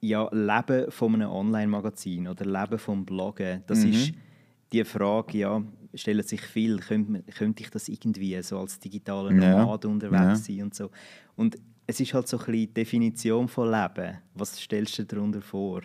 ja, Leben von einem Online-Magazin oder Leben vom Bloggen, das Mhm. ist die Frage, ja, stellen sich viel, könnte, könnte ich das irgendwie so als digitaler Ja. Nomad unterwegs sein und so. Und es ist halt so ein bisschen die Definition von Leben. Was stellst du darunter vor?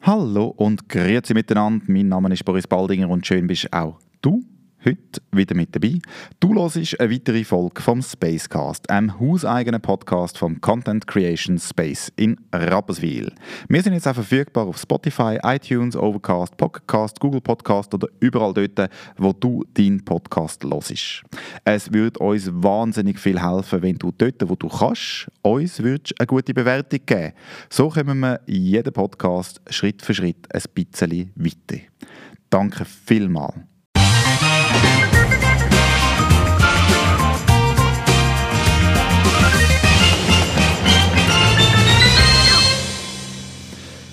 Hallo und grüezi miteinander. Mein Name ist Boris Baldinger und schön bist auch du heute wieder mit dabei. Du hörst eine weitere Folge vom Spacecast, einem hauseigenen Podcast vom Content Creation Space in Rapperswil. Wir sind jetzt auch verfügbar auf Spotify, iTunes, Overcast, Pocketcast, Google Podcast oder überall dort, wo du deinen Podcast hörst. Es würde uns wahnsinnig viel helfen, wenn du dort, wo du kannst, uns eine gute Bewertung geben. So kommen wir jeden Podcast Schritt für Schritt ein bisschen weiter. Danke vielmals.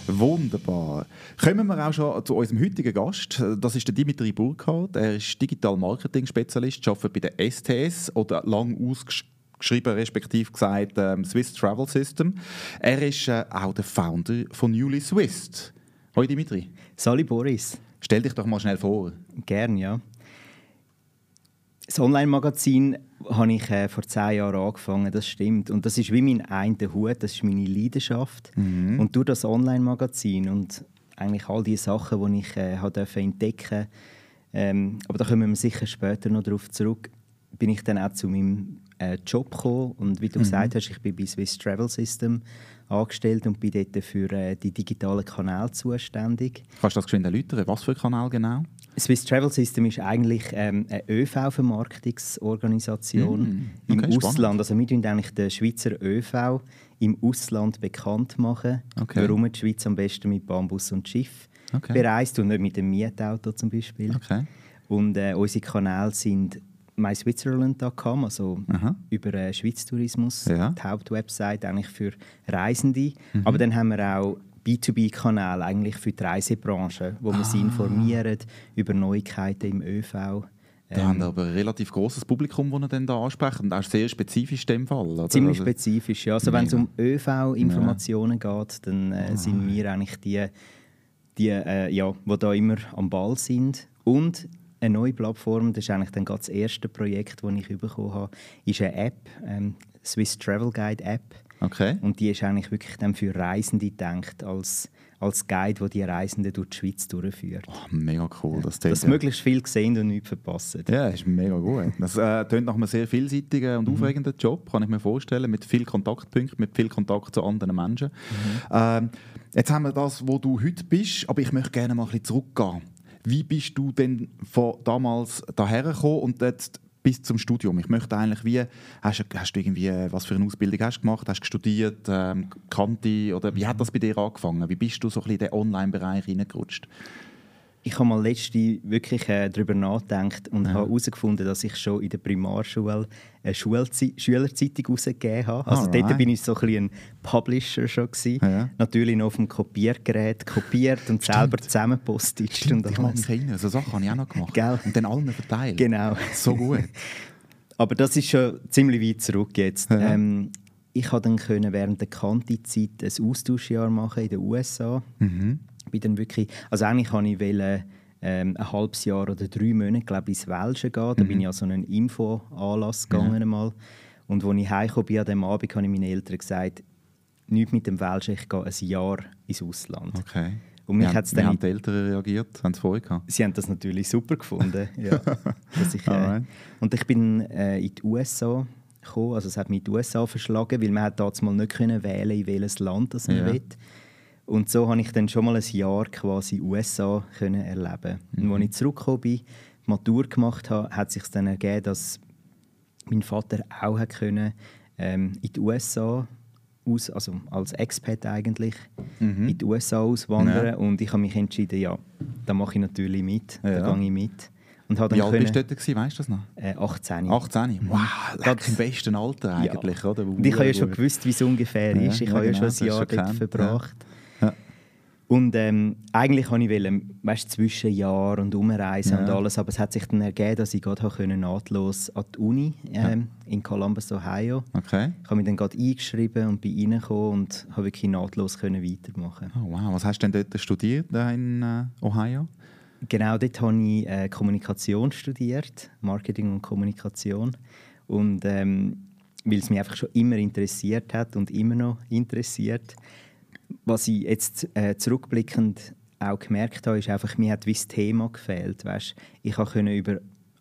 Wunderbar. Kommen wir auch schon zu unserem heutigen Gast. Das ist der Dimitri Burkhardt. Er ist Digital Marketing Spezialist, arbeitet bei der STS oder lang ausgeschrieben, respektive gesagt ähm, Swiss Travel System. Er ist äh, auch der Founder von Newly Swiss. Hoi Dimitri. Sali Boris, Stell dich doch mal schnell vor. gern, ja. Das Online-Magazin habe ich äh, vor zehn Jahren angefangen, das stimmt. Und das ist wie mein einer Hut, das ist meine Leidenschaft. Und durch das Online-Magazin und eigentlich all die Sachen, die ich äh, dürfen entdecken ähm, aber da kommen wir sicher später noch darauf zurück, bin ich dann auch zu meinem äh, Job gekommen. Und wie du gesagt hast, ich bin bei Swiss Travel System angestellt und bin dort für äh, die digitalen Kanäle zuständig. Kannst du das geschwind erläutern? Was für ein Kanal genau? Swiss Travel System ist eigentlich ähm, eine ÖV-Vermarktungsorganisation Mm, im okay, spannend. Ausland. Also wir tun eigentlich den Schweizer ÖV im Ausland bekannt machen, Okay. warum die Schweiz am besten mit Bambus und Schiff Okay. bereist und nicht mit dem Mietauto zum Beispiel. Okay. Und äh, unsere Kanäle sind myswitzerland.com, also Aha. über äh, Schweiz Tourismus, Ja. Mhm. die Hauptwebsite eigentlich für Reisende. Aber dann haben wir auch B2B-Kanäle eigentlich für die Reisebranche, wo wir Ah. sie informieren über Neuigkeiten im ÖV. Da Ähm, haben wir aber ein relativ großes Publikum, das ihr dann da ansprechen. Und auch sehr spezifisch in dem Fall. Oder? Ziemlich Also- spezifisch, ja. Also wenn es um ÖV-Informationen geht, dann Ah. äh, sind wir eigentlich die, die äh, ja, die da immer am Ball sind. Und eine neue Plattform, das ist eigentlich dann das erste Projekt, das ich bekommen habe, ist eine App, ähm, Swiss Travel Guide App. Okay. Und die ist eigentlich wirklich dann für Reisende gedacht, als, als Guide, der die Reisenden durch die Schweiz durchführt. Oh, mega cool. Das, Dass tönt- möglichst viel sehen und nichts verpassen. Ja, ist mega gut. Das äh, tönt nach einem sehr vielseitigen und aufregenden Job, kann ich mir vorstellen, mit viel Kontaktpunkten, mit viel Kontakt zu anderen Menschen. Ähm, jetzt haben wir das, wo du heute bist, aber ich möchte gerne mal ein bisschen zurückgehen. Wie bist du denn von damals daher gekommen und jetzt bis zum Studium? Ich möchte eigentlich wie, hast, hast du irgendwie, was für eine Ausbildung hast du gemacht? Hast du studiert, ähm, kannte, oder wie hat das bei dir angefangen? Wie bist du so ein bisschen in den Online-Bereich reingerutscht? Ich habe mal letzte wirklich äh, darüber nachgedacht und habe herausgefunden, dass ich schon in der Primarschule eine Schulzei Schülerzeitung herausgegeben habe. Also dort Alright. bin ich so ein, bisschen Publisher schon gewesen. Ja. Natürlich noch auf dem Kopiergerät kopiert und selber zusammenpostet. Stimmt, und ich mich erinnern. So Sachen habe ich auch noch gemacht. Gell? Und dann allen verteilt. Genau. So gut. Aber das ist schon ziemlich weit zurück jetzt. Ja. Ähm, ich konnte dann können während der Kanti-Zeit ein Austauschjahr machen in den USA. Mhm. Bin dann wirklich, also eigentlich wollte ich wollen, ähm, ein halbes Jahr oder drei Monate glaube ich, ins Welsche gehen. Da bin ich an so einen Info-Anlass gegangen. Mal. Und als ich heimgekommen bin an diesem Abend, habe ich meinen Eltern gesagt, nichts mit dem Welschen, ich gehe ein Jahr ins Ausland. Okay. Und mich Wie hat's haben, dann wie haben die Eltern reagiert? Haben sie vorher gehabt? Sie haben das natürlich super gefunden. ja, ich, äh, und ich bin äh, in die USA gekommen, also es hat mich in die USA verschlagen, weil man hat damals mal nicht können wählen, in welches Land das man Ja. will. Und so habe ich dann schon mal ein Jahr quasi USA können erleben. Und als ich zurückgekommen bin, die Matur gemacht habe, hat sich dann ergeben, dass mein Vater auch hat können, ähm, in die USA aus, also als Expat eigentlich, in die USA auswandern. Ja. Und ich habe mich entschieden, ja, da mache ich natürlich mit, Ja. da gehe ich mit. Und habe Wie dann alt bist du dort? Gewesen, weißt du das noch? äh, 18. 18. Wow, leck, im besten Alter Ja. eigentlich. Oder? Und ich habe ja schon gewusst, wie es ungefähr Ja, ist. Ich ja, habe ja genau, schon ein Jahr dort verbracht. Und ähm, eigentlich wollte ich weißt, zwischen Jahr und umreisen ja. und alles, aber es hat sich dann ergeben, dass ich gerade nahtlos an die Uni ähm, ja. in Columbus, Ohio. Okay. Ich habe mich dann gerade eingeschrieben und bin reingekommen und habe wirklich nahtlos können weitermachen. Oh, wow, was hast du denn dort studiert in äh, Ohio? Genau, dort habe ich äh, Kommunikation studiert, Marketing und Kommunikation. Und ähm, weil es mich einfach schon immer interessiert hat und immer noch interessiert, was ich jetzt äh, zurückblickend auch gemerkt habe, ist einfach, mir hat wie das Thema gefehlt. Weißt? Ich konnte über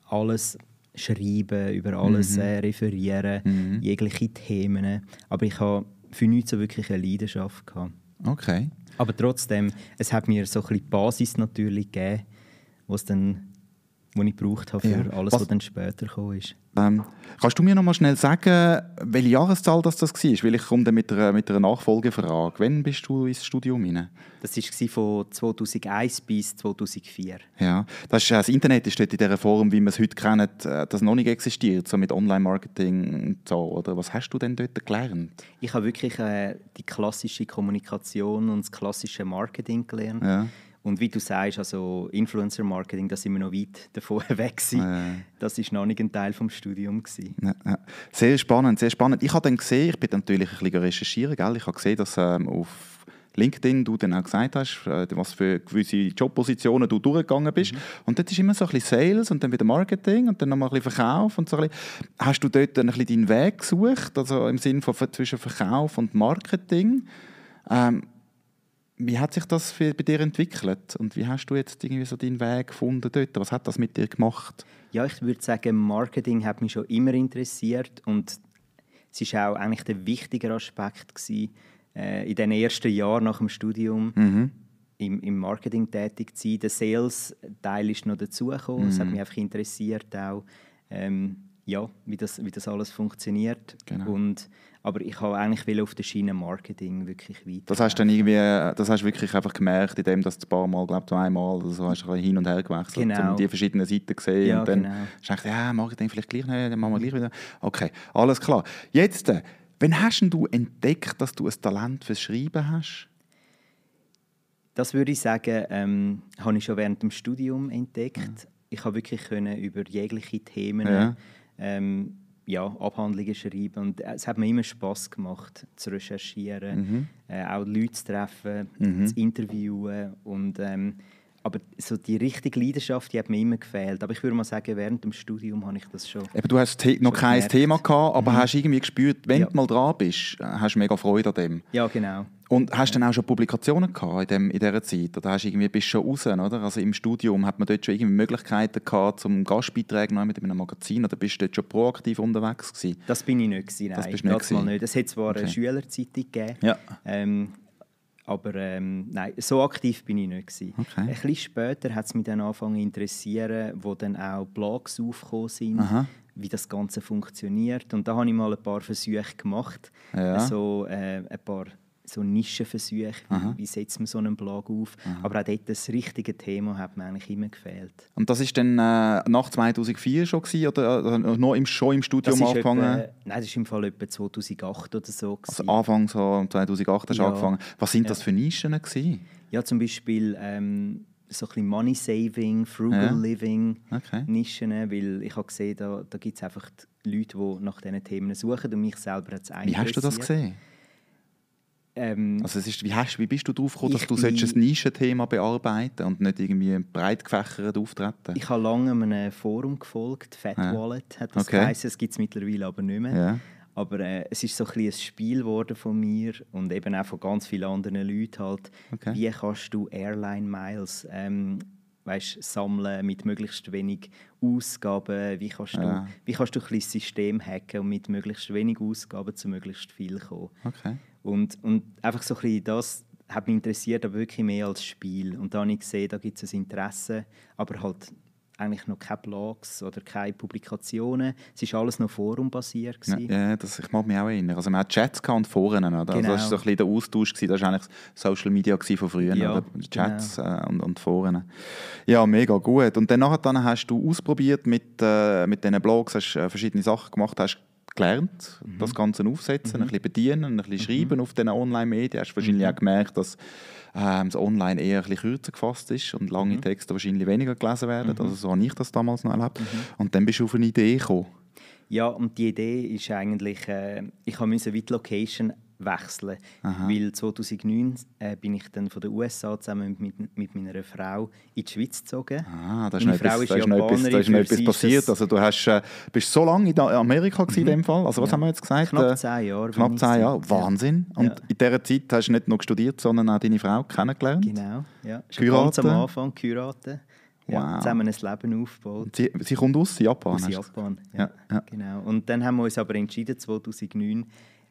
alles schreiben, über alles mhm. äh, referieren, mhm. jegliche Themen. Aber ich habe für nichts so wirklich eine Leidenschaft gehabt. Okay. Aber trotzdem, es hat mir so ein bisschen die Basis natürlich gegeben, was dann die ich gebraucht habe für ja. alles, was, was dann später gekommen ist. Ähm, kannst du mir noch mal schnell sagen, welche Jahreszahl das, das war? Weil ich komme dann mit einer, mit einer Nachfolgefrage. Wann bist du ins Studium hinein? Das war von 2001 bis 2004. Ja, das, ist, das Internet ist dort in dieser Form, wie wir es heute kennen, äh, das noch nicht existiert, so mit Online-Marketing und so. Oder was hast du denn dort gelernt? Ich habe wirklich äh, die klassische Kommunikation und das klassische Marketing gelernt. Ja. Und wie du sagst, also Influencer-Marketing, da sind wir noch weit davon weg. Ja. Das war noch nicht ein Teil des Studiums. Ja, ja. Sehr spannend, sehr spannend. Ich habe dann gesehen, ich bin natürlich ein bisschen recherchieren, gell? ich habe gesehen, dass ähm, auf LinkedIn du dann auch gesagt hast, äh, was für gewisse Jobpositionen du durchgegangen bist. Mhm. Und dort ist immer so ein bisschen Sales und dann wieder Marketing und dann nochmal ein bisschen Verkauf und so ein bisschen. Hast du dort ein bisschen deinen Weg gesucht, also im Sinne von zwischen Verkauf und Marketing? Ähm, wie hat sich das für, bei dir entwickelt und wie hast du jetzt irgendwie so deinen Weg gefunden dort? Was hat das mit dir gemacht? Ja, ich würde sagen, Marketing hat mich schon immer interessiert und es war auch eigentlich der wichtige Aspekt gewesen, äh, in den ersten Jahren nach dem Studium mhm. im, im Marketing tätig zu sein. Der Sales-Teil ist noch dazugekommen. Mhm. Es hat mich einfach interessiert auch, ähm, ja, wie, das, wie das alles funktioniert. Genau. Und aber ich habe eigentlich auf der Schiene Marketing wirklich weiter. Das hast du dann irgendwie, das hast du wirklich einfach gemerkt, indem du ein paar Mal, glaube zweimal oder so hast du hin und her gewechselt, genau. um die verschiedenen Seiten gesehen ja, und dann genau. hast du gedacht, ja, Marketing vielleicht gleich nicht, dann machen wir gleich wieder. Okay, alles klar. Jetzt, äh, wann hast du entdeckt, dass du ein Talent fürs Schreiben hast? Das würde ich sagen, ähm, habe ich schon während dem Studium entdeckt. Ja. Ich habe wirklich können über jegliche Themen ja. ähm, ja, Abhandlungen schreiben. Und es hat mir immer Spass gemacht, zu recherchieren, mhm. äh, auch Leute zu treffen, mhm. zu interviewen. Und, ähm, aber so die richtige Leidenschaft, die hat mir immer gefehlt. Aber ich würde mal sagen, während dem Studium habe ich das schon. Eben, du hast noch kein gemerkt. Thema gehabt, aber mhm. hast irgendwie gespürt, wenn ja. du mal dran bist, hast du mega Freude an dem. Ja, genau. Und hast du dann auch schon Publikationen gehabt in, dem, in dieser Zeit? Oder hast du irgendwie, bist schon raus, oder? Also im Studium hat man dort schon irgendwie Möglichkeiten gehabt, zum Gastbeiträgen mit einem Magazin? Oder bist du dort schon proaktiv unterwegs gewesen? Das bin ich nicht gewesen, nein. Das bist nicht, Mal nicht. Es hat zwar okay. eine Schülerzeitung gegeben, ja. ähm, aber ähm, nein, so aktiv bin ich nicht gewesen. Okay. Ein bisschen später hat es mich dann angefangen zu interessieren, wo dann auch Blogs aufgekommen sind. Aha wie das Ganze funktioniert. Und da habe ich mal ein paar Versuche gemacht, ja. so äh, ein paar so Nischenversuche, wie, wie setzt man so einen Blog auf. Aha. Aber auch dort das richtige Thema hat mir eigentlich immer gefehlt. Und das war dann äh, nach 2004 schon gewesen, oder äh, noch im, schon im Studium angefangen? Etwa, nein, das war im Fall etwa 2008 oder so. Gewesen. Also Anfang so 2008 hast du ja. angefangen. Was sind das für Nischen gewesen? Ja, zum Beispiel ähm, so ein bisschen Money Saving, Frugal ja. Living okay. Nischen, weil ich habe gesehen, da, da gibt es einfach Leute, die nach diesen Themen suchen und mich selber hat es Wie hast du das gesehen? Ähm, also es ist, wie, hast, wie bist du darauf gekommen, dass du ein Nischenthema bearbeiten und nicht irgendwie breit gefächert auftreten? Ich habe lange einem Forum gefolgt, Fat ja. Wallet hat das okay. geheißen. Es gibt es mittlerweile aber nicht mehr. Ja. Aber äh, es ist so ein, ein Spiel geworden von mir und eben auch von ganz vielen anderen Leuten halt. Okay. Wie kannst du Airline Miles ähm, weißt, sammeln mit möglichst wenig Ausgaben? Wie kannst, ja. du, wie kannst du ein System hacken und mit möglichst wenig Ausgaben zu möglichst viel kommen? Okay. Und, und einfach so ein bisschen das hat mich interessiert, aber wirklich mehr als Spiel. Und da habe ich gesehen, da gibt es ein Interesse, aber halt eigentlich noch keine Blogs oder keine Publikationen. Es war alles noch forumbasiert. Ja, ja das, ich mag mich auch erinnern. Also man hat Chats und Foren. Oder? Genau. Also das war so ein bisschen der Austausch. Gewesen. Das war eigentlich Social Media von früher. Ja, oder? Chats genau. äh, und, und Foren. Ja, mega gut. Und dann, dann hast du ausprobiert mit, äh, mit diesen Blogs, hast äh, verschiedene Sachen gemacht, hast gelernt, das Ganze aufsetzen, ein bisschen bedienen, ein bisschen schreiben auf diesen Online-Medien. Hast wahrscheinlich auch gemerkt, dass ähm, das Online eher ein bisschen kürzer gefasst ist und lange Texte wahrscheinlich weniger gelesen werden. Also so habe ich das damals noch erlebt. Und dann bist du auf eine Idee gekommen. Ja, und die Idee ist eigentlich, äh, ich musste wie die Location wechseln, weil 2009 äh, bin ich dann von den USA zusammen mit, mit meiner Frau in die Schweiz gezogen. Ah, da ist Meine noch etwas, Frau ist da ist noch etwas, da ist Japanerin, noch etwas passiert. Also du hast, äh, bist so lange in Amerika gewesen in dem Fall. Also was Ja. haben wir jetzt gesagt? Knapp Äh, zehn Jahre Knapp zehn Jahre. gewesen. Ja. Wahnsinn. Und in dieser Zeit hast du nicht nur studiert, sondern auch deine Frau kennengelernt. Genau, ja. Ganz am? Anfang geheiratet. Ja, Wow. zusammen ein Leben aufgebaut. Sie, sie kommt aus Japan. Aus Japan, Ja, ja, ja. Genau. Und dann haben wir uns aber entschieden, 2009,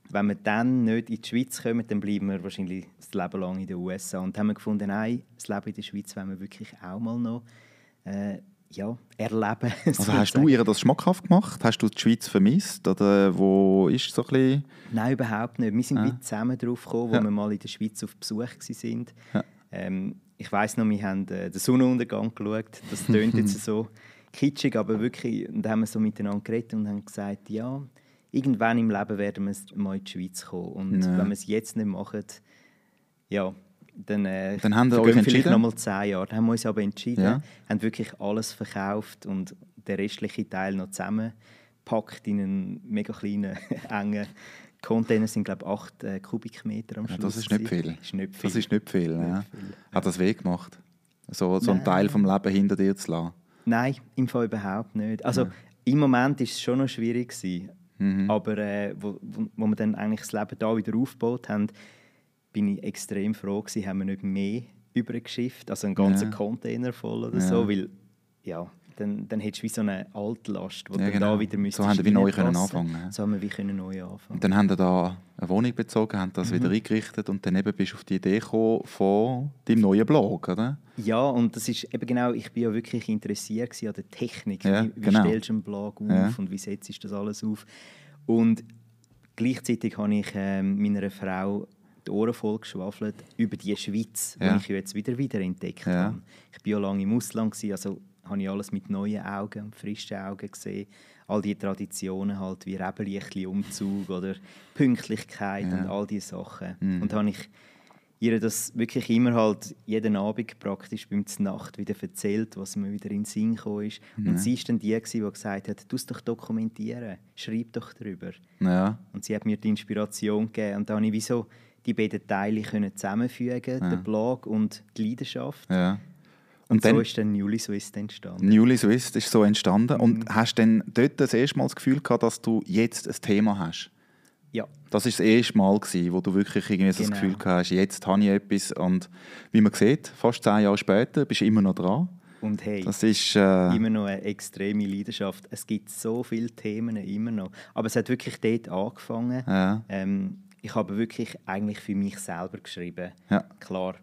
wenn wir dann nicht in die Schweiz kommen, dann bleiben wir wahrscheinlich das Leben lang in den USA. Und haben wir gefunden, nein, das Leben in der Schweiz wollen wir wirklich auch mal noch äh, ja, erleben. Also hast du ihr das schmackhaft gemacht? Hast du die Schweiz vermisst? Oder wo ist so ein bisschen... Nein, überhaupt nicht. Wir sind Ah. wie zusammen drauf gekommen, wo Ja. wir mal in der Schweiz auf Besuch waren. Ja. Ähm, ich weiß noch, wir haben äh, den Sonnenuntergang geschaut. Das tönt jetzt so kitschig, aber wirklich, und da haben wir so miteinander geredet und haben gesagt, ja, irgendwann im Leben werden wir mal in die Schweiz kommen. Und Ja. wenn wir es jetzt nicht machen, ja, dann, äh, Dann ihr euch vergehen vielleicht entschieden? noch mal zehn Jahre. Dann haben wir uns aber entschieden, Ja. haben wirklich alles verkauft und den restlichen Teil noch zusammengepackt in einen mega kleinen, engen Container. sind glaube ich 8 äh, Kubikmeter am Ja, Schluss. das ist nicht viel. Ist nicht viel. Das ist nicht viel. ja. viel, Hat das weh gemacht? So, so einen. Teil vom Leben hinter dir zu lassen? Nein, im Fall überhaupt nicht. Also im Moment ist es schon noch schwierig gewesen, Mhm. aber äh, wo, wo, wo wir dann eigentlich das Leben da wieder aufgebaut haben, bin ich extrem froh gewesen, haben wir nicht mehr übergeschifft, also einen ganzen Ja. Container voll oder Ja. so, weil ja, dann, dann hättest du wie so eine Altlast, die Ja, genau. da wieder So müsstest haben wir neu können anfangen, ja. So haben wir wie können neu anfangen. Und dann haben wir da eine Wohnung bezogen, haben Mhm. das wieder eingerichtet und dann eben bist du auf die Idee gekommen von deinem neuen Blog, oder? Ja, und das ist eben genau, ich bin ja wirklich interessiert an der Technik. Ja, wie, wie genau. stellst du einen Blog auf und wie setzt du das alles auf? Und gleichzeitig habe ich ähm, meiner Frau die Ohren voll geschwafelt über die Schweiz, Ja. die ich jetzt wieder wieder entdeckt Ja. habe. Ich war ja lange im Ausland, also habe ich alles mit neuen Augen und frischen Augen gesehen. All die Traditionen halt, wie Rebelichtli-Umzug oder Pünktlichkeit Ja. und all diese Sachen. Mhm. Und habe ich ihr das wirklich immer halt jeden Abend praktisch beim Nacht wieder erzählt, was mir wieder in den Sinn gekommen ist. Und sie ist dann die, gewesen, die gesagt hat, du es doch dokumentieren, schreib doch darüber. Ja. Und sie hat mir die Inspiration gegeben und da habe ich wie so die beiden Teile können zusammenfügen, Ja. den Blog und die Leidenschaft. ja. Und, Und dann, so ist dann Newly Swiss entstanden. Newly Swiss ist so entstanden. Mhm. Und hast du dann dort das erste Mal das Gefühl gehabt, dass du jetzt ein Thema hast? Ja, Das war das erste Mal, gewesen, wo du wirklich irgendwie so das Genau. Gefühl gehabt hast, jetzt habe ich etwas. Und wie man sieht, fast zehn Jahre später bist du immer noch dran. und hey, Das ist... Äh, immer noch eine extreme Leidenschaft. Es gibt so viele Themen immer noch. Aber es hat wirklich dort angefangen. Ja. Ähm, ich habe wirklich eigentlich für mich selber geschrieben. Ja. Klar,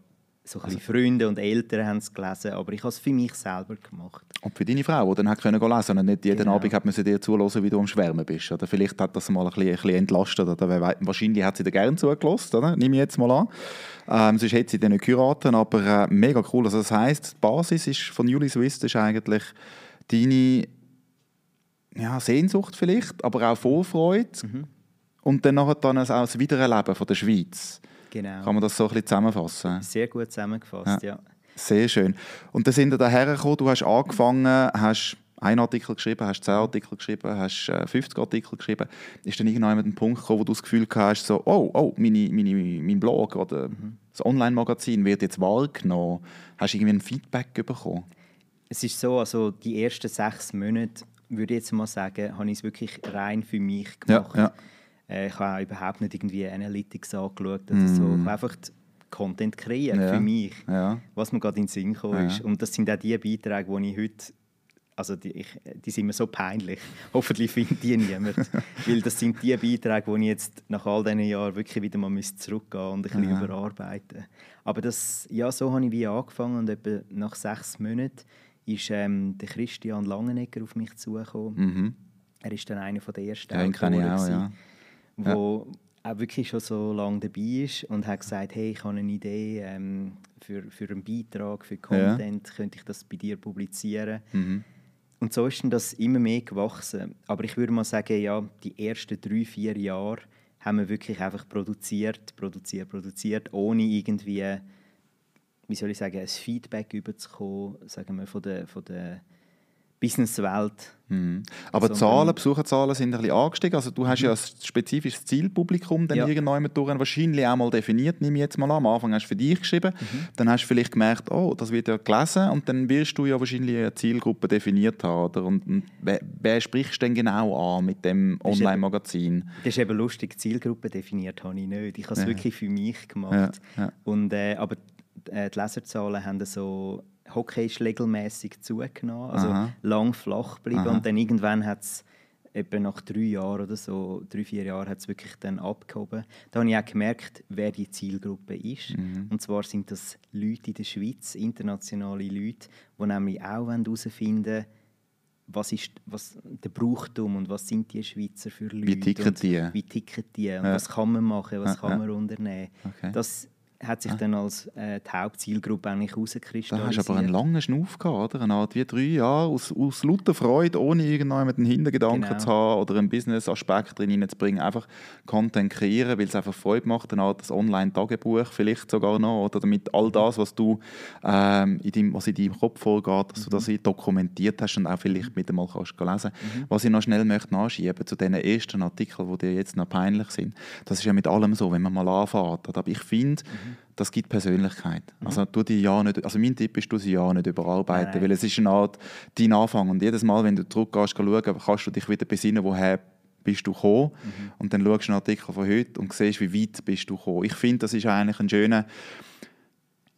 so bisschen Freunde und Eltern haben es gelesen, aber ich habe es für mich selber gemacht. Und für deine Frau, die dann hat können lesen und nicht jeden Genau. Abend hat müssen dir zuhören, wie du am Schwärmen bist. Oder vielleicht hat das mal ein bisschen, ein bisschen entlastet. Oder wahrscheinlich hat sie dir gerne zugelassen, oder? nehme ich jetzt mal an. Ähm, sonst hätte sie dann nicht geheiratet, aber äh, mega cool. Also das heisst, die Basis ist von Julie Swiss ist eigentlich deine ja, Sehnsucht vielleicht, aber auch Vorfreude. Mhm. Und dann nachher dann auch das Wiedererleben von der Schweiz. Genau. Kann man das so ein bisschen zusammenfassen? Sehr gut zusammengefasst, ja. Sehr schön. Und dann sind wir daher gekommen, du hast angefangen, hast einen Artikel geschrieben, hast zehn Artikel geschrieben, hast äh, 50 Artikel geschrieben. Ist dann irgendwann mit dem Punkt gekommen, wo du das Gefühl hast, so, oh, oh, meine, meine, mein Blog oder das Online-Magazin wird jetzt wahrgenommen. Hast du irgendwie ein Feedback bekommen? Es ist so, also die ersten sechs Monate, würde ich jetzt mal sagen, habe ich es wirklich rein für mich Ja, gemacht. ja. Äh, ich habe überhaupt nicht irgendwie Analytics angeschaut oder so. Ich habe einfach die Content kreiert Mhm. Ja. für mich, Ja. was mir gerade in den Sinn gekommen Ja. ist. Und das sind auch die Beiträge, die ich heute also die, ich, die sind mir so peinlich. Hoffentlich findet die niemand. Weil das sind die Beiträge, wo ich jetzt nach all diesen Jahren wirklich wieder mal zurückgehen und ein bisschen Ja. überarbeiten Aber das, ja, so habe ich wie angefangen und etwa nach sechs Monaten ist ähm, der Christian Langenegger auf mich zugekommen. Mhm. Er ist dann einer der ersten den kenne ich auch, ja. Wo auch wirklich schon so lange dabei ist und hat gesagt, hey, ich habe eine Idee ähm, für, für einen Beitrag, für Content, könnte ich das bei dir publizieren? Mhm. Und so ist dann das immer mehr gewachsen. Aber ich würde mal sagen, ja, die ersten drei, vier Jahre haben wir wirklich einfach produziert, produziert, produziert, ohne irgendwie, wie soll ich sagen, ein Feedback überzukommen, sagen wir, von der, von der Businesswelt. Mhm. Aber die Zahlen, Besucherzahlen sind ein bisschen angestiegen. Also du hast mhm. ja ein spezifisches Zielpublikum dann ja. irgendwann durch wahrscheinlich auch mal definiert, nehme ich jetzt mal an. Am Anfang hast du für dich geschrieben, mhm. dann hast du vielleicht gemerkt, oh, das wird ja gelesen und dann wirst du ja wahrscheinlich eine Zielgruppe definiert haben. Oder? Und, und wer, wer, sprichst du denn genau an mit dem Online-Magazin? Das ist eben lustig, Zielgruppe definiert habe ich nicht. Ich habe es ja. wirklich für mich gemacht. Ja. Und, äh, aber äh, die Leserzahlen haben so Hockey ist regelmäßig zugenommen, also Aha. lang flach geblieben und dann irgendwann hat es etwa nach drei Jahren oder so, drei, vier Jahren hat es wirklich dann abgehoben. Da habe ich auch gemerkt, wer die Zielgruppe ist. Mhm. Und zwar sind das Leute in der Schweiz, internationale Leute, die nämlich auch herausfinden wollen, was ist was, der Brauchtum und was sind die Schweizer für Leute. Wie ticken die? Wie ticken die und ja. was kann man machen, was ja, kann man unternehmen. Okay. Das hat sich ah. dann als äh, die Hauptzielgruppe eigentlich herauskristallisiert. Da hast du aber einen langen Schnuff gehabt, oder? Eine Art wie drei Jahre aus, aus lauter Freude, ohne irgendjemanden Hintergedanken genau. zu haben oder einen Business-Aspekt drin zu bringen. Einfach Content kreieren, weil es einfach Freude macht, eine Art Online-Tagebuch vielleicht sogar noch, oder damit all das, was du ähm, in deinem, was in deinem Kopf vorgeht, dass mhm. du das dokumentiert hast und auch vielleicht mit einmal kannst lesen mhm. Was ich noch schnell möchte nachschieben zu den ersten Artikeln, die dir jetzt noch peinlich sind. Das ist ja mit allem so, wenn man mal anfängt. Aber ich finde, mhm das gibt Persönlichkeit. Mhm. Also, du die ja nicht, also mein Tipp ist, du sie ja nicht überarbeiten, nein, nein. weil es ist eine Art dein Anfang. Und jedes Mal, wenn du zurückgehst, schauen, kannst du dich wieder besinnen, woher bist du gekommen. Mhm. Und dann schaust du einen Artikel von heute und siehst, wie weit bist du gekommen. Ich finde, das ist eigentlich ein schöner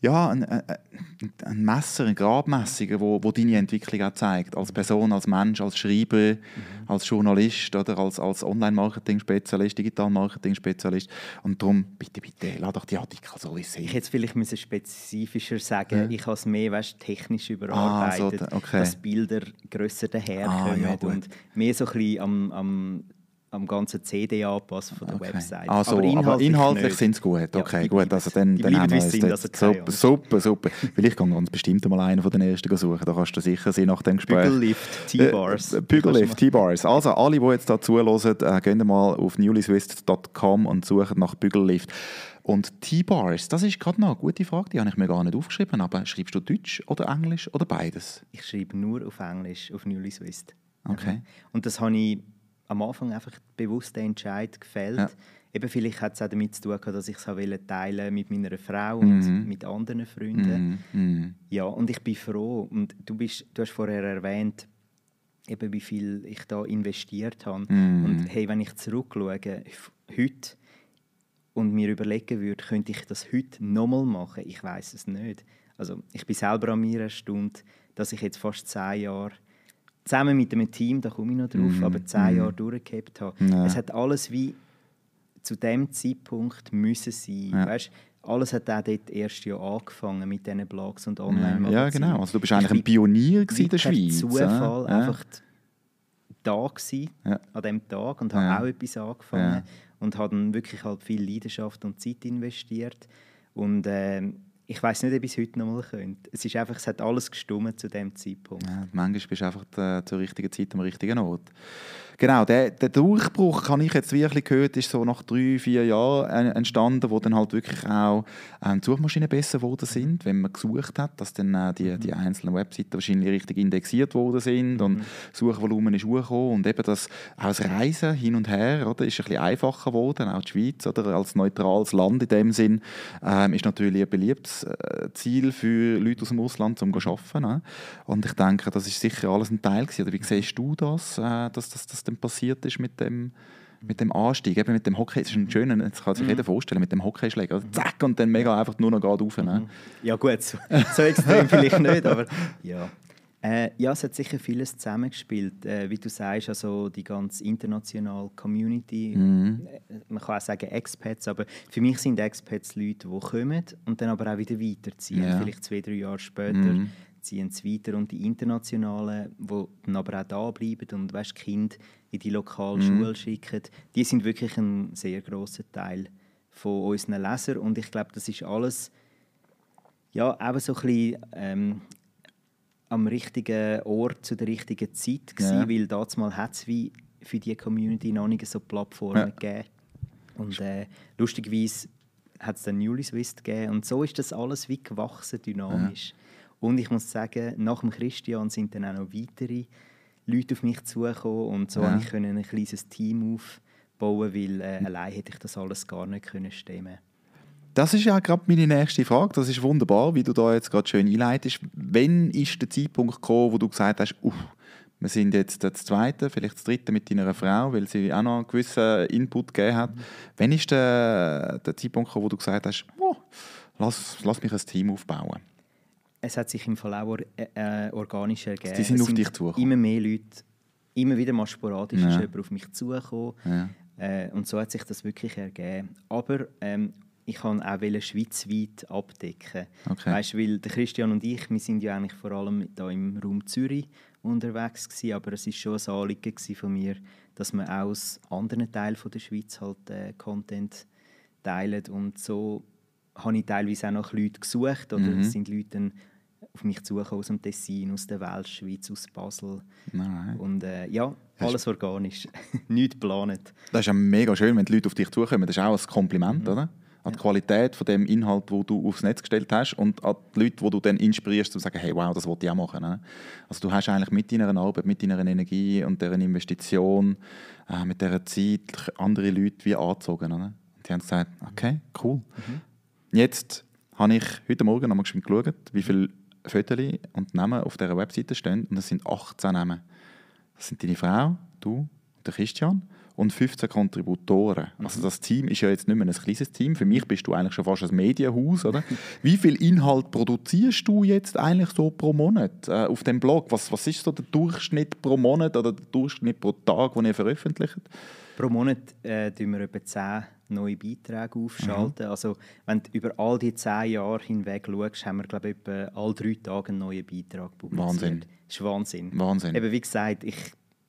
ja, ein, ein Messer, ein Gradmesser, wo, wo deine Entwicklung auch zeigt. Als Person, als Mensch, als Schreiber, mhm. als Journalist oder als, als Online-Marketing-Spezialist, Digital-Marketing-Spezialist. Und darum, bitte, bitte, lass doch die Artikel so sehen. Ich hätte vielleicht müssen spezifischer sagen ja. ich habe es mehr weißt, technisch überarbeitet, ah, so, okay. dass Bilder grösser daherkommen ah, ja, und mehr so ein bisschen am, am am ganzen CD anpassen von der okay. Website. Also, aber inhaltlich, aber inhaltlich sind sie gut. Okay, ja, gut. Also dann, dann haben wir es sind, also super, super, super. Vielleicht kann ganz bestimmt mal einen von den ersten suchen. Da kannst du sicher sein nach dem Gespräch. Bügellift, T-Bars. Äh, Bügellift, T-Bars. Also alle, die jetzt da zuhören, äh, gehen mal auf newlyswiss.com und suchen nach Bügellift. Und T-Bars, das ist gerade noch eine gute Frage, die habe ich mir gar nicht aufgeschrieben. Aber schreibst du Deutsch oder Englisch oder beides? Ich schreibe nur auf Englisch, auf Newly Swiss. Okay. Und das habe ich am Anfang einfach bewusst den Entscheid gefällt. Ja. Eben vielleicht hat es auch damit zu tun gehabt, dass ich es teilen mit meiner Frau und mhm. mit anderen Freunden. Mhm. mhm. Ja, und ich bin froh. Und du, bist, du hast vorher erwähnt, eben wie viel ich da investiert habe. Mhm. Und hey, wenn ich zurückschaue, heute und mir überlegen würde, könnte ich das heute nochmal machen? Ich weiß es nicht. Also ich bin selber an mir erstaunt, dass ich jetzt fast zehn Jahre zusammen mit einem Team, da komme ich noch drauf, mm. aber zehn mm. Jahre durchgehabt habe. Ja. Es hat alles wie zu dem Zeitpunkt müssen sein. Ja. Weißt, alles hat auch dort erst ja angefangen mit diesen Blogs und online Ja, genau. Also du bist eigentlich ein Pionier in der Schweiz. Zufall ja. einfach da gewesen, ja. an diesem Tag und habe auch etwas angefangen und habe dann wirklich halt viel Leidenschaft und Zeit investiert und ähm, ich weiß nicht, ob ich es heute noch mal könnte. Es, ist einfach, es hat alles gestummt zu dem Zeitpunkt. Ja, manchmal bist du einfach äh, zur richtigen Zeit am richtigen Ort. Genau, der, der Durchbruch, kann ich jetzt wirklich gehört, ist so nach drei, vier Jahren entstanden, wo dann halt wirklich auch ähm, die Suchmaschinen besser geworden sind, wenn man gesucht hat, dass dann äh, die, mhm. die einzelnen Webseiten wahrscheinlich richtig indexiert worden sind mhm. und Suchvolumen ist hochgekommen und eben das, auch das Reisen hin und her oder, ist ein bisschen einfacher geworden, auch die Schweiz oder, als neutrales Land in dem Sinn ähm, ist natürlich ein beliebtes äh, Ziel für Leute aus dem Ausland, um zu arbeiten. Ne? Und ich denke, das ist sicher alles ein Teil gewesen. Oder wie siehst du das, äh, dass das, das dann passiert ist mit dem, mit dem Anstieg, eben mit dem Hockey, das ist ein schöner, das kann sich mhm. jeder vorstellen, mit dem Hockeyschläger, zack, und dann mega einfach nur noch gerade rauf. Ne? Mhm. Ja gut, so, so extrem vielleicht nicht, aber ja. Äh, ja, es hat sicher vieles zusammengespielt. Äh, wie du sagst, also die ganze internationale Community, mhm. Äh, man kann auch sagen Expats, aber für mich sind Expats Leute, die kommen und dann aber auch wieder weiterziehen. Ja. Vielleicht zwei, drei Jahre später mhm. Ziehen sie weiter. Und die Internationalen, die dann aber auch da bleiben und weißt, Kind in die lokale mhm. Schule schicken, die sind wirklich ein sehr grosser Teil von unseren Lesern. Und ich glaube, das ist alles ja, eben so ein bisschen ähm, am richtigen Ort zu der richtigen Zeit gewesen, Ja. weil damals mal hat es wie für die Community noch nicht so Plattformen Ja. gegeben. Und äh, lustigerweise hat es dann Newly Swiss gegeben und so ist das alles wie gewachsen, dynamisch. Und ich muss sagen, nach dem Christian sind dann auch noch weitere Leute auf mich zugekommen und so Ja. konnte ich können ein kleines Team aufbauen, weil äh, allein hätte ich das alles gar nicht können stemmen Das ist ja gerade meine nächste Frage. Das ist wunderbar, wie du da jetzt gerade schön einleitest. Wann ist der Zeitpunkt gekommen, wo du gesagt hast, uff, wir sind jetzt das Zweite, vielleicht das Dritte mit deiner Frau, weil sie auch noch einen gewissen Input gegeben hat. Wann ist der, der Zeitpunkt gekommen, wo du gesagt hast, oh, lass, lass mich ein Team aufbauen? Es hat sich im Fall auch or äh, äh, organisch ergeben. Die sind Es auf dich zugekommen? Immer mehr Leute, immer wieder mal sporadisch Ja. ist jemand auf mich zugekommen. Ja. Äh, und so hat sich das wirklich ergeben. Aber ähm, ich kann auch schweizweit abdecken. Okay. Weißt, weil der Christian und ich, wir sind ja eigentlich vor allem da im Raum Zürich unterwegs gewesen, aber es ist schon ein Anliegen von mir, dass man auch aus anderen Teilen von der Schweiz halt äh, Content teilt und so habe ich teilweise auch noch Leute gesucht oder Mhm. es sind Leute dann auf mich zugekommen aus dem Tessin, aus der Weltschweiz, aus Basel Nein. und äh, ja, alles organisch, nichts geplant. Das ist ja mega schön, wenn die Leute auf dich zukommen. Das ist auch ein Kompliment, oder? An die Qualität von dem Inhalt, wo du aufs Netz gestellt hast und an die Leute, die du dann inspirierst, zu sagen, hey, wow, das wollte ich auch machen. Ne? Also du hast eigentlich mit deiner Arbeit, mit deiner Energie und deren Investition, äh, mit dieser Zeit andere Leute wie angezogen. Oder? Und die haben gesagt, okay, cool. Jetzt habe ich heute Morgen nochmal geschaut, wie viele Fotos und Namen auf dieser Webseite stehen und es sind 18 Namen. Das sind deine Frau, du und der Christian und 15 Kontributoren. Also das Team ist ja jetzt nicht mehr ein kleines Team. Für mich bist du eigentlich schon fast ein Medienhaus, oder? Wie viel Inhalt produzierst du jetzt eigentlich so pro Monat äh, auf dem Blog? Was, was ist so der Durchschnitt pro Monat oder der Durchschnitt pro Tag, den ihr veröffentlicht? Pro Monat äh, tun wir etwa 10 neue Beiträge aufschalten. Also, wenn du über all die 10 Jahre hinweg schaust, haben wir, glaube ich, etwa alle drei Tage einen neuen Beitrag publiziert. Wahnsinn. Das ist Wahnsinn. Wahnsinn. Eben, wie gesagt, ich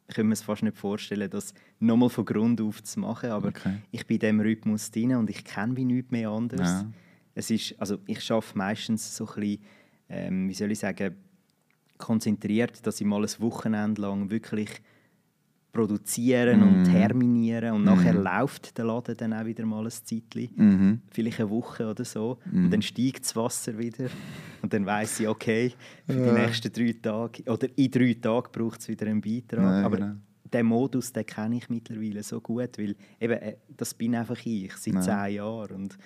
kann mir es fast nicht vorstellen, das nochmal von Grund auf zu machen, aber Okay. ich bin in diesem Rhythmus drin und ich kenne wie nichts mehr anderes. Ja. Es ist, also ich arbeite meistens so ein bisschen, ähm, wie soll ich sagen, konzentriert, dass ich mal ein Wochenende lang wirklich produzieren und terminieren und nachher läuft der Laden dann auch wieder mal ein Zeitchen, Mhm. vielleicht eine Woche oder so und dann steigt das Wasser wieder und dann weiß ich, okay, für die nächsten drei Tage oder in drei Tagen braucht es wieder einen Beitrag, Ja, aber genau. den Modus, den kenne ich mittlerweile so gut, weil eben, äh, das bin einfach ich, seit Ja. zehn Jahren und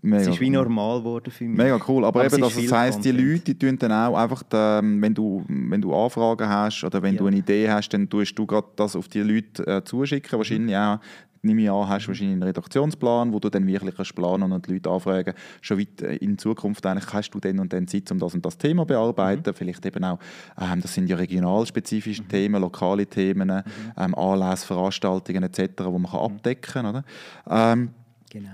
Mega es ist wie normal geworden für mich. Mega cool, aber, es eben, also, das viel heisst, die. Leute die tun dann auch einfach, ähm, wenn, du, wenn du Anfragen hast oder wenn Ja. du eine Idee hast, dann tust du gerade das auf die Leute äh, zuschicken. Wahrscheinlich auch, nehme ich an, hast du wahrscheinlich einen Redaktionsplan, wo du dann wirklich kannst planen und die Leute anfragen, schon weit äh, in Zukunft eigentlich, hast du dann und dann Zeit, um das und das Thema zu bearbeiten. Vielleicht eben auch, ähm, das sind ja regionalspezifische Themen, lokale Themen, ähm, Anlässe, Veranstaltungen etc., die man kann abdecken kann. Ähm, Genau.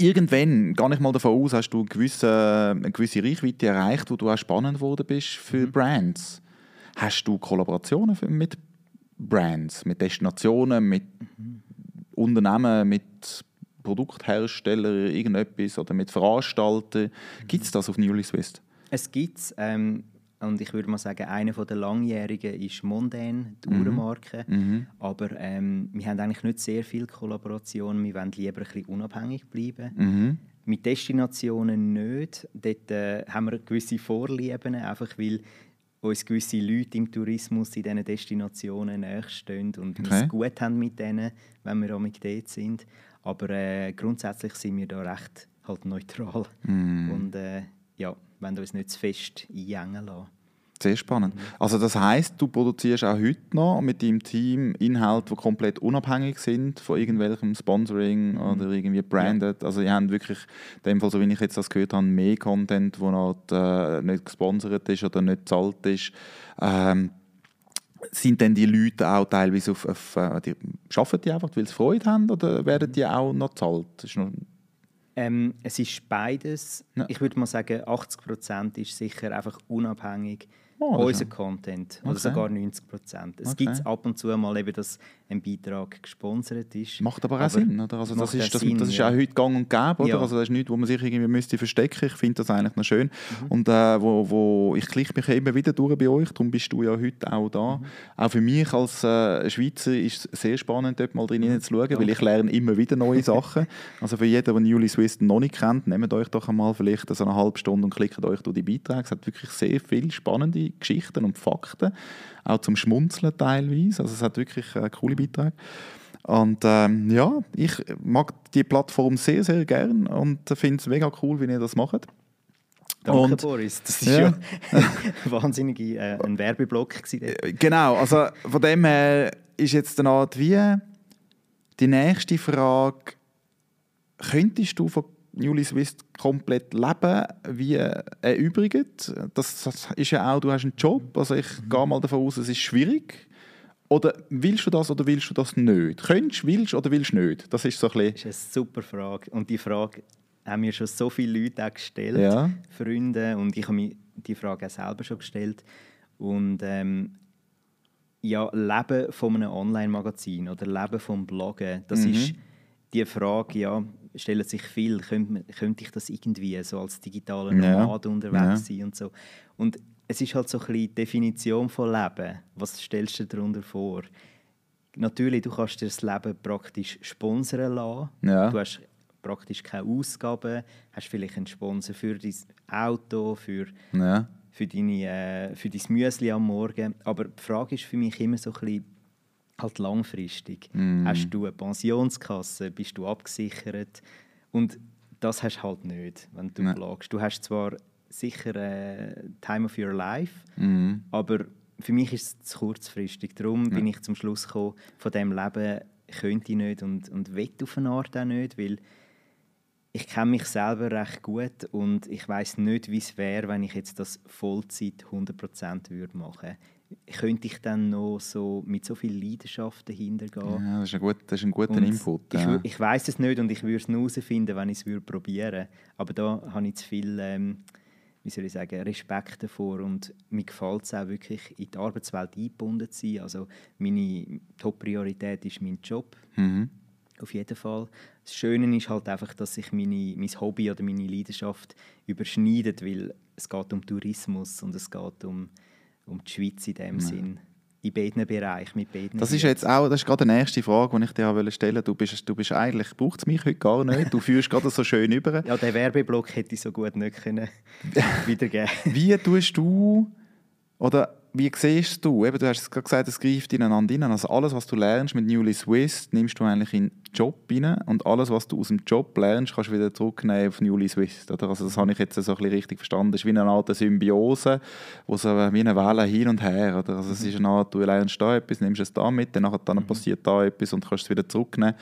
Irgendwann, gar nicht mal davon aus, hast du eine gewisse, eine gewisse Reichweite erreicht, wo du auch spannend geworden bist für Brands. Hast du Kollaborationen mit Brands, mit Destinationen, mit Unternehmen, mit Produktherstellern, irgendetwas oder mit Veranstaltern? Gibt es das auf Newly Swiss? Es gibt es. Ähm, und ich würde mal sagen, einer der langjährigen ist Mondane, die Mhm. Uhrenmarke. Aber ähm, wir haben eigentlich nicht sehr viel Kollaboration. Wir wollen lieber ein bisschen unabhängig bleiben. Mhm. Mit Destinationen nicht. Dort äh, haben wir gewisse Vorlieben, einfach weil uns gewisse Leute im Tourismus in diesen Destinationen näherstehen und Okay. es gut haben mit denen, wenn wir auch mit dort sind. Aber äh, grundsätzlich sind wir da recht halt neutral Mhm. und äh, ja, wollen uns nicht zu fest einengen lassen. Sehr spannend. Also das heißt, du produzierst auch heute noch mit deinem Team Inhalte, die komplett unabhängig sind von irgendwelchem Sponsoring oder irgendwie branded. Also ihr habt wirklich, in dem Fall, so wie ich jetzt das gehört habe, mehr Content, der halt, äh, nicht gesponsert ist oder nicht gezahlt ist. Ähm, sind denn die Leute auch teilweise auf, auf äh, die, arbeiten die einfach, weil sie Freude haben oder werden die auch noch gezahlt? Das ist noch, Ähm, es ist beides. Ja. Ich würde mal sagen, 80% ist sicher einfach unabhängig, Oh, Unser Content, oder Okay. sogar 90 Prozent. Es Okay. gibt ab und zu mal eben, dass ein Beitrag gesponsert ist. Macht aber auch Sinn, oder? Also das ist, auch das, Sinn, das ist ja. auch heute gang und gäbe, oder? Ja. Also das ist nichts, wo man sich irgendwie müsste verstecken. Ich finde das eigentlich noch schön. Mhm. Und äh, wo, wo, ich klicke mich immer wieder durch bei euch, darum bist du ja heute auch da. Mhm. Auch für mich als äh, Schweizer ist es sehr spannend, dort mal drin Mhm. zu schauen, weil ich lerne immer wieder neue Sachen. Also für jeden, der Newly Swiss noch nicht kennt, nehmt euch doch einmal vielleicht so eine halbe Stunde und klickt euch durch die Beiträge. Es hat wirklich sehr viele spannende Geschichten und Fakten, auch zum Schmunzeln teilweise. Also es hat wirklich äh, coole Beiträge. Und ähm, ja, ich mag die Plattform sehr, sehr gern und finde es mega cool, wie ihr das macht. Danke, Und- Boris. Das ist Ja. ja, wahnsinnig äh, ein Werbeblock. Gewesen. Äh, Genau, also von dem her ist jetzt eine Art wie die nächste Frage, könntest du von Newly Swiss komplett leben wie erübrigt? Das, das ist ja auch, du hast einen Job, also ich gehe mal davon aus, es ist schwierig. Oder willst du das oder willst du das nicht? Könntest, willst oder willst du nicht? Das ist so ein bisschen, Das ist eine super Frage. Und die Frage haben mir schon so viele Leute auch gestellt, Ja. Freunde, und ich habe mir die Frage auch selber schon gestellt. Und ähm, ja, Leben von einem Online-Magazin oder Leben vom Bloggen, das Mhm. ist die Frage, ja, stellen sich viel, könnte, könnte ich das irgendwie so als digitaler Ja. Nomad unterwegs Ja. sein und so. Und es ist halt so ein bisschen die Definition von Leben. Was stellst du dir darunter vor? Natürlich, du kannst dir das Leben praktisch sponsern lassen. Ja. Du hast praktisch keine Ausgaben, hast vielleicht einen Sponsor für dein Auto, für, ja. für, deine, äh, für dein Müsli am Morgen. Aber die Frage ist für mich immer so ein bisschen halt langfristig. Mm. Hast du eine Pensionskasse, bist du abgesichert? Und das hast du halt nicht, wenn du blogst. Du hast zwar sicher äh, Time of Your Life, Mhm. aber für mich ist es zu kurzfristig. Darum bin ich zum Schluss gekommen, von diesem Leben könnte ich nicht und, und will auf eine Art auch nicht, weil ich kenne mich selber recht gut und ich weiß nicht, wie es wäre, wenn ich jetzt das Vollzeit 100% würde machen. Könnte ich dann noch so mit so viel Leidenschaft dahinter gehen? ja das, ist ein gut, das ist ein guter Und Input. Ich, ja. wür- ich weiß es nicht und ich würde es nur herausfinden, wenn ich es würde probieren. Aber da habe ich zu viel, ähm, wie soll ich sagen, Respekt davor und mir gefällt es auch wirklich, in die Arbeitswelt eingebunden zu sein. Also meine Top-Priorität ist mein Job, Mhm. auf jeden Fall. Das Schöne ist halt einfach, dass sich meine, mein Hobby oder meine Leidenschaft überschneidet, weil es geht um Tourismus und es geht um, um die Schweiz in dem Sinn. In beiden Bereichen, mit beiden Das ist jetzt auch, das ist gerade die nächste Frage, die ich dir wollte stellen. Du bist, du bist eigentlich, braucht es mich heute gar nicht. Du führst gerade so schön über. Ja, den Werbeblock hätte ich so gut nicht können wiedergeben Wie tust du oder wie siehst du, eben, du hast es gerade gesagt, es greift ineinander rein. Also alles, was du lernst mit Newly Swiss, nimmst du eigentlich in den Job rein und alles, was du aus dem Job lernst, kannst du wieder zurücknehmen auf Newly Swiss. Oder? Also das habe ich jetzt so ein bisschen richtig verstanden. Es ist wie eine Art Symbiose, wo so wie eine Welle hin und her. Oder? Also es ist eine Art, du lernst da etwas, nimmst es da mit, dann, dann passiert da etwas und kannst es wieder zurücknehmen.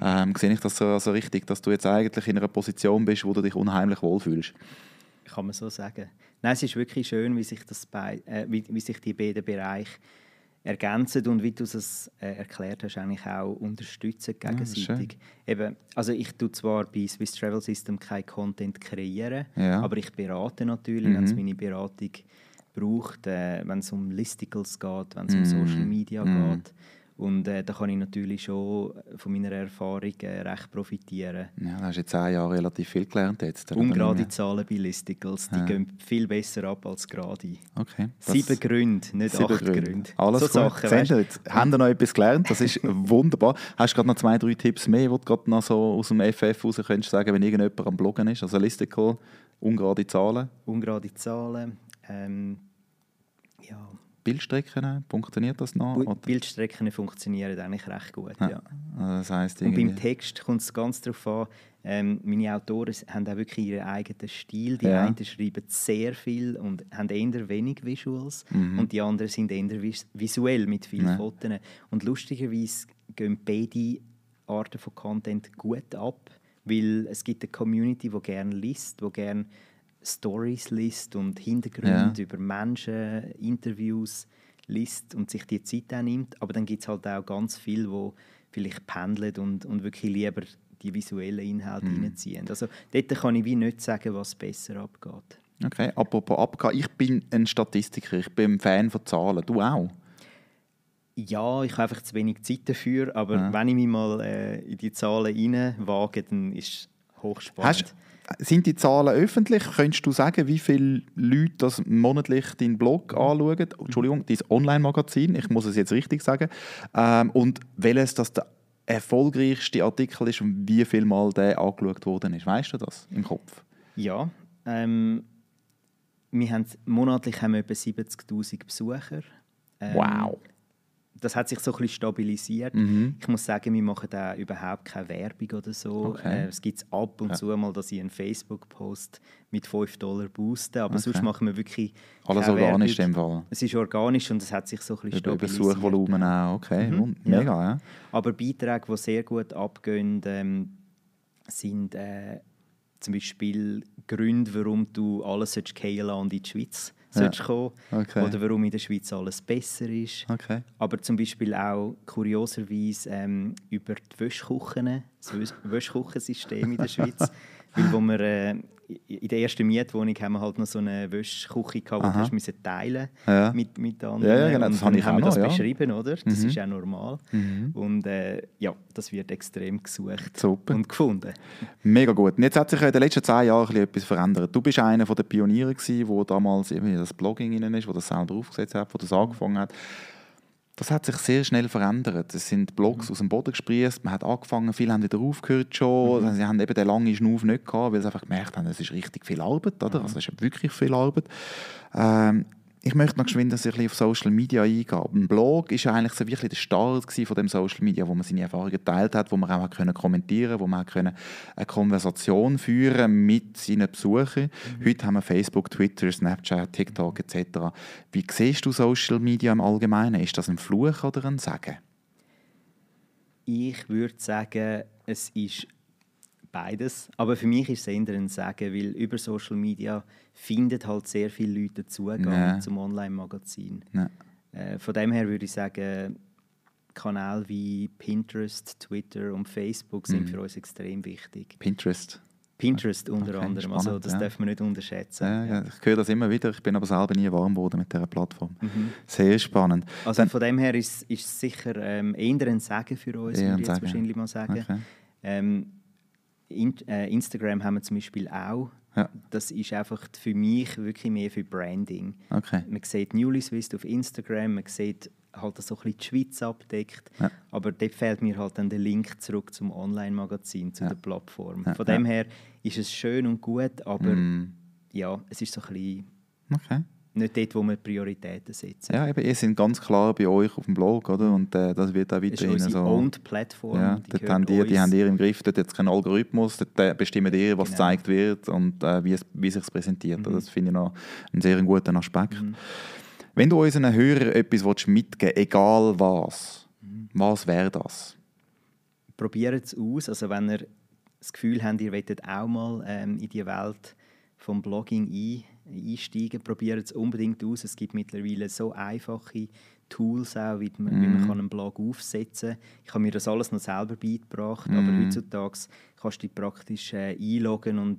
Ähm, sehe ich das so, so richtig, dass du jetzt eigentlich in einer Position bist, wo du dich unheimlich wohlfühlst? Kann man so sagen. Nein, es ist wirklich schön, wie sich, das bei, äh, wie, wie sich die beiden Bereiche ergänzen und wie du es äh, erklärt hast, eigentlich auch unterstützen gegenseitig. Eben, also ich tue zwar bei Swiss Travel System kein Content kreieren, Ja. aber ich berate natürlich, wenn es meine Beratung braucht, äh, wenn es um Listicles geht, wenn es um Social Media geht. Und äh, da kann ich natürlich schon von meiner Erfahrung äh, recht profitieren. Ja, du hast jetzt zehn Jahre relativ viel gelernt jetzt. Ungerade Zahlen bei Listicles, die gehen viel besser ab als gerade. Okay. Sieben Gründe, nicht Sieben acht Gründe. Alles so gut. Sachen, weißt? jetzt haben wir noch etwas gelernt. Das ist wunderbar. Hast du gerade noch zwei, drei Tipps mehr, die du gerade noch so aus dem FF raus könntest sagen, wenn irgendjemand am Bloggen ist? Also Listicle, ungerade Zahlen, Ungerade Zahlen. Ähm, ja. Bildstrecken, funktioniert das noch? Oder? Bildstrecken funktionieren eigentlich recht gut. Ja. Also das heisst Und irgendwie... beim Text kommt es ganz darauf an, ähm, meine Autoren haben auch wirklich ihren eigenen Stil. Die Ja. einen schreiben sehr viel und haben eher wenig Visuals Mhm. und die anderen sind eher vis visuell mit vielen Ja. Fotos. Und lustigerweise gehen beide Arten von Content gut ab, weil es gibt eine Community, die gerne liest, die gerne Stories liest und Hintergründe Ja. über Menschen, Interviews liest und sich die Zeit auch nimmt. Aber dann gibt es halt auch ganz viel, wo vielleicht pendeln und, und wirklich lieber die visuellen Inhalte Mhm. reinziehen. Also dort kann ich wie nicht sagen, was besser abgeht. Okay, apropos abgehen, ich bin ein Statistiker, ich bin ein Fan von Zahlen. Du auch? Ja, ich habe einfach zu wenig Zeit dafür, aber ja. wenn ich mich mal äh, in die Zahlen reinwage, dann ist es hochspannend. Hast, sind die Zahlen öffentlich? Könntest du sagen, wie viele Leute das monatlich deinen Blog anschauen? Entschuldigung, dein Online-Magazin, ich muss es jetzt richtig sagen. Ähm, und welches das der erfolgreichste Artikel ist und wie viel Mal der angeschaut worden ist. Weißt du das im Kopf? Ja, ähm, wir haben, monatlich haben wir etwa 70'000 Besucher. Ähm, wow das hat sich so ein bisschen stabilisiert. Mhm. Ich muss sagen, wir machen da überhaupt keine Werbung oder so. Okay. Äh, es gibt ab und ja. zu mal, dass ich einen Facebook-Post mit 5 Dollar booste, aber okay. sonst machen wir wirklich Alles organisch in dem Fall? Es ist organisch und es hat sich so ein bisschen Über stabilisiert. Besuchvolumen auch, okay. Mhm. Mega, ja. ja. Aber Beiträge, die sehr gut abgehen, ähm, sind äh, zum Beispiel Gründe, warum du alles scalen und in die Schweiz ja. kommen okay. oder warum in der Schweiz alles besser ist. Okay. Aber zum Beispiel auch kurioserweise ähm, über die Wäschküchen, das Wäschküchensystem in der Schweiz. weil wo wir, äh, in der ersten Mietwohnung haben wir halt noch so eine Wäschküche gehabt, die musst teilen ja. mit, mit anderen. Ja, genau, das und dann haben wir das noch, beschrieben, oder? Das mhm. ist auch normal. Mhm. Und äh, ja, das wird extrem gesucht Super. und gefunden. Mega gut. Und jetzt hat sich in den letzten zehn Jahren etwas verändert. Du bist einer der Pioniere der damals das Blogging in ist, der das selber aufgesetzt hat, der das angefangen hat. Das hat sich sehr schnell verändert. Es sind Blogs mhm. aus dem Boden gesprießt, man hat angefangen, viele haben wieder aufgehört schon. Mhm. Sie haben eben den langen Schnuff nicht gehabt, weil sie einfach gemerkt haben, es ist richtig viel Arbeit. Oder? Mhm. Also es ist wirklich viel Arbeit. Ähm, ich möchte noch geschwind ein bisschen auf Social Media eingehen. Ein Blog ist eigentlich so wirklich der Start von dem Social Media, wo man seine Erfahrungen geteilt hat, wo man auch können kommentieren, wo man können eine Konversation führen mit seinen Besuchern. Mhm. Heute haben wir Facebook, Twitter, Snapchat, TikTok etc. Wie siehst du Social Media im Allgemeinen? Ist das ein Fluch oder ein Segen? Ich würde sagen, es ist beides. Aber für mich ist es eher ein Sagen, weil über Social Media findet halt sehr viele Leute Zugang nee. zum Online-Magazin. Nee. Äh, von dem her würde ich sagen, Kanäle wie Pinterest, Twitter und Facebook sind mhm. für uns extrem wichtig. Pinterest? Pinterest unter okay, anderem, spannend, also das ja. darf man nicht unterschätzen. Ja, ja. Ich höre das immer wieder, ich bin aber selber nie warm geworden mit dieser Plattform. Mhm. Sehr spannend. Also Dann, von dem her ist es sicher ähm, eher ein Sagen für uns, würde ich jetzt wahrscheinlich mal sagen. Okay. Ähm, in, äh, Instagram haben wir zum Beispiel auch. Ja. Das ist einfach für mich wirklich mehr für Branding. Okay. Man sieht Newly Swiss auf Instagram, man sieht halt so ein bisschen die Schweiz abdeckt, ja. aber dort fehlt mir halt dann der Link zurück zum Online-Magazin, zu ja. der Plattform. Von dem her ist es schön und gut, aber mm. ja, es ist so ein bisschen... Okay nicht dort, wo wir Prioritäten setzen. Ja, eben, ihr seid ganz klar bei euch auf dem Blog, oder? Und äh, das wird auch weiterhin so. Owned Plattform. Ja, die dort haben die, die haben ihr im Griff, dort jetzt keinen Algorithmus, dort äh, bestimmen ihr, was genau. gezeigt wird und äh, wie, es, wie sich präsentiert. Mhm. Das finde ich noch einen sehr guten Aspekt. Mhm. Wenn du unseren Hörern etwas mitgeben willst, egal was, mhm. was wäre das? Probiert es aus. Also wenn ihr das Gefühl habt, ihr wollt auch mal ähm, in die Welt vom Blogging ein einsteigen, probiert es unbedingt aus. Es gibt mittlerweile so einfache Tools auch, wie man, mm. wie man mhm. einen Blog aufsetzen kann. Ich habe mir das alles noch selber beigebracht, mm. aber mhm. heutzutage kannst du dich praktisch äh, einloggen und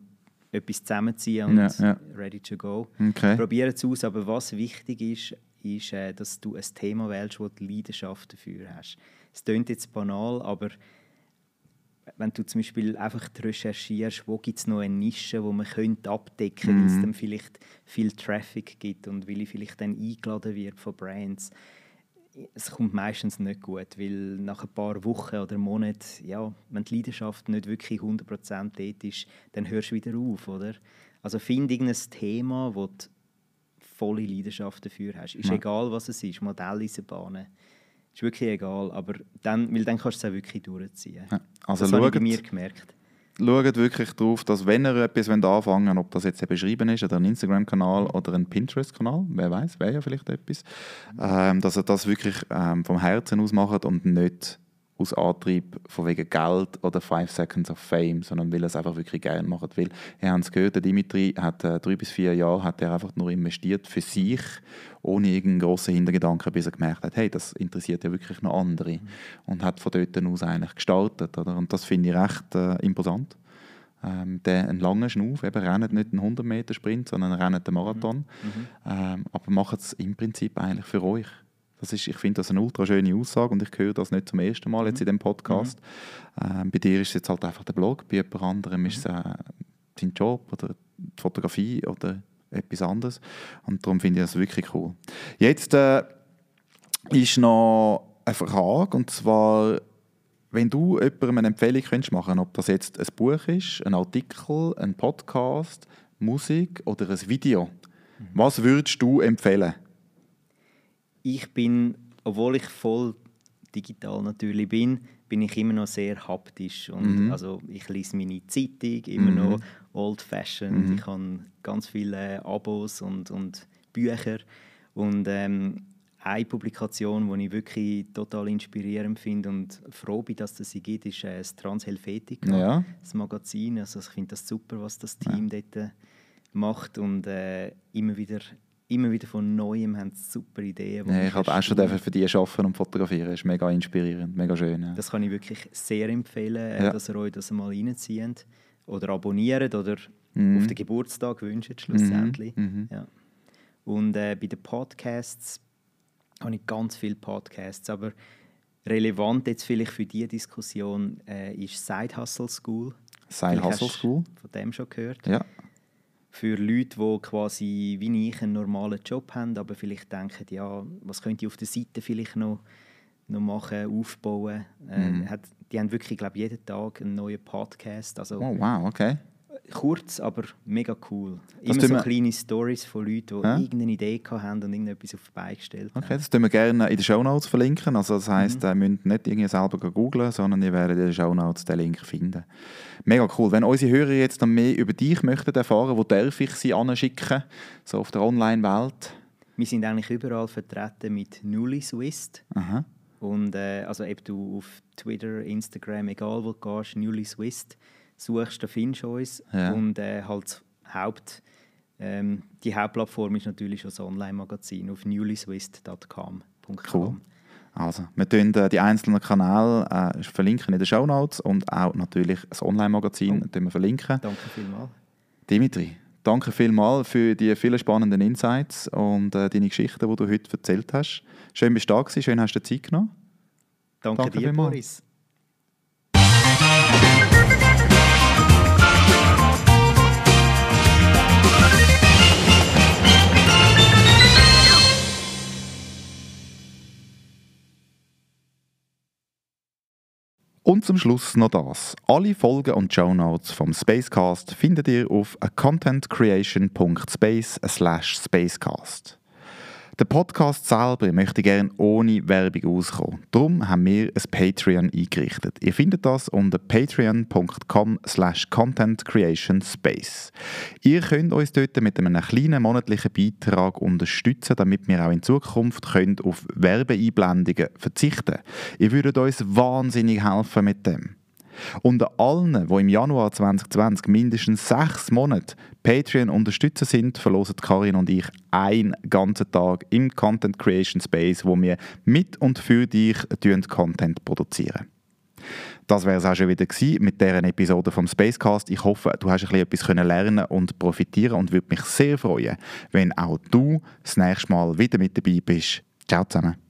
etwas zusammenziehen und ja, ja. ready to go. Okay. Probiere es aus, aber was wichtig ist, ist, äh, dass du ein Thema wählst, wo du Leidenschaft dafür hast. Es klingt jetzt banal, aber wenn du zum Beispiel einfach recherchierst, wo gibt es noch eine Nische, wo man könnte abdecken könnte, mhm. weil es dann vielleicht viel Traffic gibt und weil ich vielleicht dann eingeladen wird von Brands. Es kommt meistens nicht gut, weil nach ein paar Wochen oder Monaten, ja, wenn die Leidenschaft nicht wirklich 100% dort ist, dann hörst du wieder auf, oder? Also finde irgendein Thema, wo du volle Leidenschaft dafür hast. Ist ja. egal, was es ist, Modelleisenbahnen ist wirklich egal, aber dann, weil dann kannst du es auch wirklich durchziehen. Ja. Also das schaut, habe ich bei mir gemerkt. Schaut wirklich darauf, dass wenn ihr etwas anfangen wollt, ob das jetzt beschrieben ist, oder ein Instagram-Kanal oder ein Pinterest-Kanal, wer weiß, wäre ja vielleicht etwas, ähm, dass ihr das wirklich ähm, vom Herzen aus macht und nicht aus Antrieb von wegen Geld oder Five Seconds of Fame, sondern weil er es einfach wirklich gerne macht. Weil, ihr habt es gehört, der Dimitri hat äh, drei bis vier Jahre hat er einfach nur investiert für sich, ohne irgendeinen grossen Hintergedanken, bis er gemerkt hat, hey, das interessiert ja wirklich noch andere. Mhm. Und hat von dort aus eigentlich gestartet. Oder? Und das finde ich recht äh, imposant. Ähm, der einen langen Schnuff, eben rennt nicht einen 100-Meter-Sprint, sondern rennt einen Marathon. Mhm. Ähm, aber macht es im Prinzip eigentlich für euch. Das ist, ich finde das eine ultra schöne Aussage und ich höre das nicht zum ersten Mal jetzt in dem Podcast. Mhm. Ähm, bei dir ist es jetzt halt einfach der Blog, bei jemand anderem ist es äh, dein Job oder die Fotografie oder etwas anderes. Und darum finde ich das wirklich cool. Jetzt äh, ist noch eine Frage, und zwar, wenn du jemandem eine Empfehlung könntest machen ob das jetzt ein Buch ist, ein Artikel, ein Podcast, Musik oder ein Video, mhm. was würdest du empfehlen? Ich bin, obwohl ich voll digital natürlich bin, bin ich immer noch sehr haptisch. Und mhm. also ich lese meine Zeitung immer mhm. noch old-fashioned. Mhm. Ich habe ganz viele Abos und, und Bücher. Und ähm, eine Publikation, die ich wirklich total inspirierend finde und froh bin, dass es sie gibt, ist äh, das Transhelvetica, ja. das Magazin. Also ich finde das super, was das Team ja. dort macht und äh, immer wieder immer wieder von Neuem haben super Ideen. Ja, ich habe auch schon für die arbeiten und fotografieren. Das ist mega inspirierend, mega schön. Ja. Das kann ich wirklich sehr empfehlen, äh, ja. dass ihr euch das mal reinzieht oder abonniert oder mhm. auf den Geburtstag wünscht schlussendlich. Mhm. mhm. Ja. Und äh, bei den Podcasts habe ich ganz viele Podcasts, aber relevant jetzt vielleicht für diese Diskussion äh, ist Side Hustle School. Side Hustle School? Von dem schon gehört. Ja für Leute, die quasi wie ich einen normalen Job haben, aber vielleicht denken, ja, was könnte ich auf der Seite vielleicht noch, noch machen, aufbauen. Äh, mhm. hat, die haben wirklich, glaube jeden Tag einen neuen Podcast. Also, oh, wow, okay kurz, aber mega cool. Das Immer so kleine Stories von Leuten, die ja? irgendeine Idee haben und irgendetwas auf die Beine gestellt haben. Okay, das tun wir gerne in den Show Notes verlinken. Also das heisst, mhm. ihr müsst nicht irgendwie selber googlen, sondern ihr werdet in den Show Notes den Link finden. Mega cool. Wenn unsere Hörer jetzt noch mehr über dich möchten erfahren, wo darf ich sie anschicken, so auf der Online-Welt? Wir sind eigentlich überall vertreten mit Nully Swiss. Aha. Und äh, also ob du auf Twitter, Instagram, egal wo du gehst, Newly Swiss suchst, dann findest du uns. Ja. Und äh, halt Haupt, ähm, die Hauptplattform ist natürlich das Online-Magazin auf newlyswiss.com. Cool. Also, wir tun äh, die einzelnen Kanäle äh, verlinken in den Show Notes und auch natürlich das Online-Magazin oh. verlinken. Danke vielmals. Dimitri, danke vielmals für die vielen spannenden Insights und äh, deine Geschichten, die du heute erzählt hast. Schön bist du da gewesen, schön hast du Zeit genommen. Danke, danke dir, vielmals. Boris. Und zum Schluss noch das. Alle Folgen und Show Notes vom Spacecast findet ihr auf contentcreation.space spacecast. Der Podcast selber möchte gerne ohne Werbung auskommen. Darum haben wir ein Patreon eingerichtet. Ihr findet das unter patreon.com slash contentcreationspace. Ihr könnt uns dort mit einem kleinen monatlichen Beitrag unterstützen, damit wir auch in Zukunft könnt auf Werbeeinblendungen verzichten. Ihr würdet uns wahnsinnig helfen mit dem. Unter allen, die im Januar 2020 mindestens sechs Monate Patreon unterstützen sind, verlosen Karin und ich einen ganzen Tag im Content Creation Space, wo wir mit und für dich Content produzieren. Das wäre es auch schon wieder mit dieser Episode vom Spacecast. Ich hoffe, du hast ein bisschen etwas lernen und profitieren und würde mich sehr freuen, wenn auch du das nächste Mal wieder mit dabei bist. Ciao zusammen.